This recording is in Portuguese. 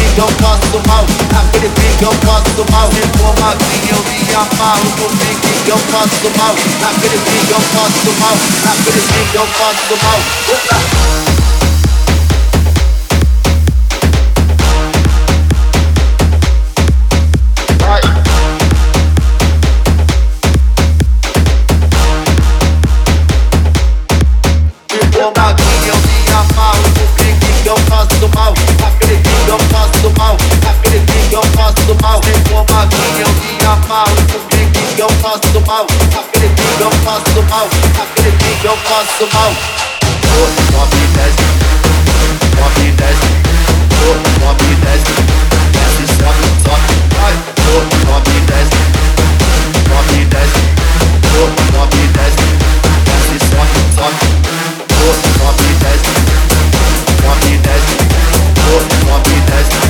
assim eu posso do mal Naquele pique eu posso do mal Se for magrinho eu me amarro No pique eu posso do mal Naquele pique eu posso do mal Naquele pique eu posso do mal Opa! novinha, eu me amarro Aquele eu faço do mal Acredito eu faço do mal Acredito eu faço do mal. Oh, Top 10 Top 10 Top 10 Desce, sobe, sobe, vai. Top 10 Top 10 Top 10 Desce, sobe, sobe. Top 10 Top 10 Top 10